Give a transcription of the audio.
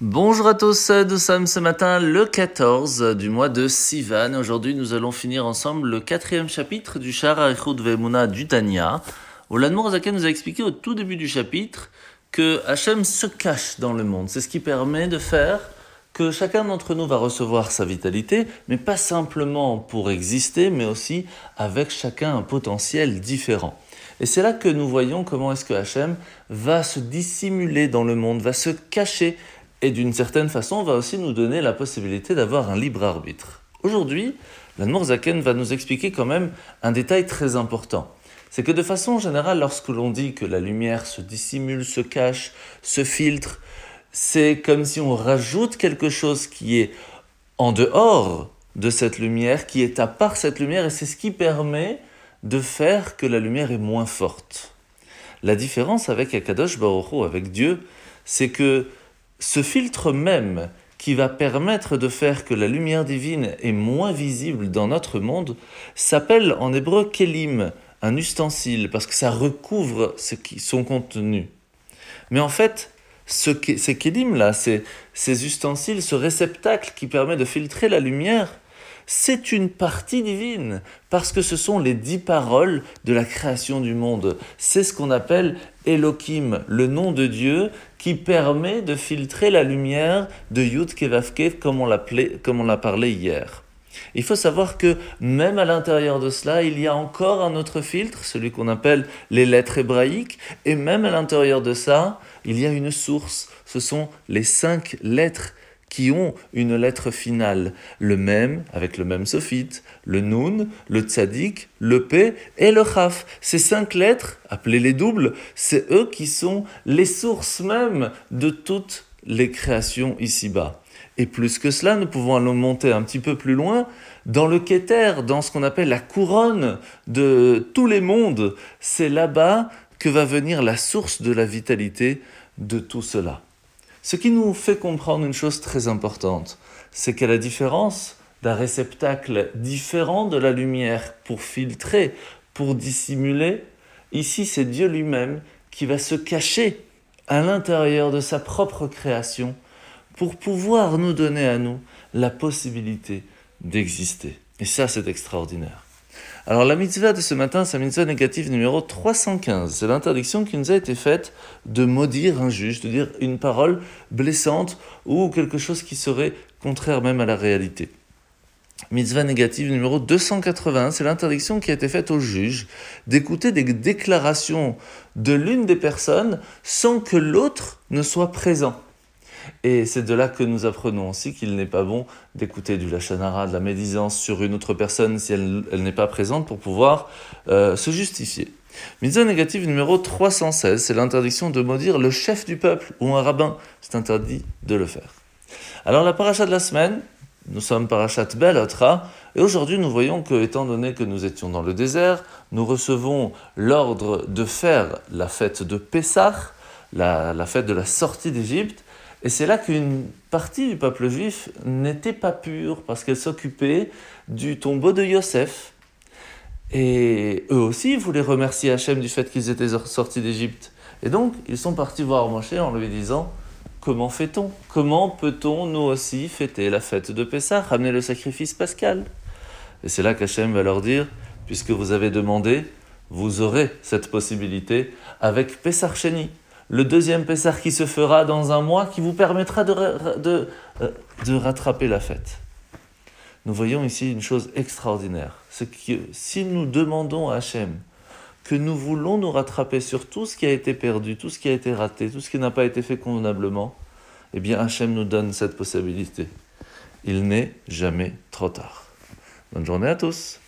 Bonjour à tous, nous sommes ce matin le 14 du mois de Sivan. Aujourd'hui, nous allons finir ensemble le quatrième chapitre du Shar Arichud Vemuna du Tanya, Zaken nous a expliqué au tout début du chapitre que Hachem se cache dans le monde. C'est ce qui permet de faire que chacun d'entre nous va recevoir sa vitalité, mais pas simplement pour exister, mais aussi avec chacun un potentiel différent. Et c'est là que nous voyons comment est-ce que Hachem va se dissimuler dans le monde, va se cacher, et d'une certaine façon va aussi nous donner la possibilité d'avoir un libre arbitre. Aujourd'hui, la Zaken va nous expliquer quand même un détail très important. C'est que de façon générale, lorsque l'on dit que la lumière se dissimule, se cache, se filtre, c'est comme si on rajoute quelque chose qui est en dehors de cette lumière, qui est à part cette lumière, et c'est ce qui permet de faire que la lumière est moins forte. La différence avec Akadosh Baruch avec Dieu, c'est que ce filtre même qui va permettre de faire que la lumière divine est moins visible dans notre monde s'appelle en hébreu kelim, un ustensile, parce que ça recouvre ce qui, son contenu. Mais en fait, ce, ces kélim-là, ces, ces ustensiles, ce réceptacle qui permet de filtrer la lumière, c'est une partie divine, parce que ce sont les dix paroles de la création du monde. C'est ce qu'on appelle Elohim, le nom de Dieu, qui permet de filtrer la lumière de Yud Kevavkev, comme on l'a parlé hier. Il faut savoir que même à l'intérieur de cela, il y a encore un autre filtre, celui qu'on appelle les lettres hébraïques, et même à l'intérieur de ça, il y a une source. Ce sont les cinq lettres qui ont une lettre finale, le même avec le même sophite, le nun, le tzadik, le p et le chaf. Ces cinq lettres, appelées les doubles, c'est eux qui sont les sources même de toutes les créations ici-bas. Et plus que cela, nous pouvons aller monter un petit peu plus loin dans le Keter, dans ce qu'on appelle la couronne de tous les mondes. C'est là-bas que va venir la source de la vitalité de tout cela. Ce qui nous fait comprendre une chose très importante, c'est qu'à la différence d'un réceptacle différent de la lumière pour filtrer, pour dissimuler, ici c'est Dieu lui-même qui va se cacher à l'intérieur de sa propre création pour pouvoir nous donner à nous la possibilité d'exister. Et ça, c'est extraordinaire. Alors la mitzvah de ce matin, c'est la mitzvah négative numéro 315. C'est l'interdiction qui nous a été faite de maudire un juge, de dire une parole blessante ou quelque chose qui serait contraire même à la réalité. Mitzvah négative numéro 280, c'est l'interdiction qui a été faite au juge d'écouter des déclarations de l'une des personnes sans que l'autre ne soit présent. Et c'est de là que nous apprenons aussi qu'il n'est pas bon d'écouter du lachanara, de la médisance sur une autre personne si elle, n'est pas présente pour pouvoir euh, se justifier. Mitzvah négative numéro 316, c'est l'interdiction de maudire le chef du peuple ou un rabbin. C'est interdit de le faire. Alors la paracha de la semaine, nous sommes parachat Belotra, et aujourd'hui nous voyons que, étant donné que nous étions dans le désert, nous recevons l'ordre de faire la fête de Pessah, la fête de la sortie d'Égypte, et c'est là qu'une partie du peuple juif n'était pas pure parce qu'elle s'occupait du tombeau de Yosef. Et eux aussi voulaient remercier Hachem du fait qu'ils étaient sortis d'Égypte. Et donc, ils sont partis voir Moshe en lui disant Comment fait-on? Comment peut-on nous aussi fêter la fête de Pessah, ramener le sacrifice pascal? Et c'est là qu'Hachem va leur dire Puisque vous avez demandé, vous aurez cette possibilité avec Pessah Sheni le deuxième Pessah qui se fera dans un mois qui vous permettra de, de, euh, de rattraper la fête. Nous voyons ici une chose extraordinaire. C'est que si nous demandons à Hachem que nous voulons nous rattraper sur tout ce qui a été perdu, tout ce qui a été raté, tout ce qui n'a pas été fait convenablement, eh bien Hachem nous donne cette possibilité. Il n'est jamais trop tard. Bonne journée à tous.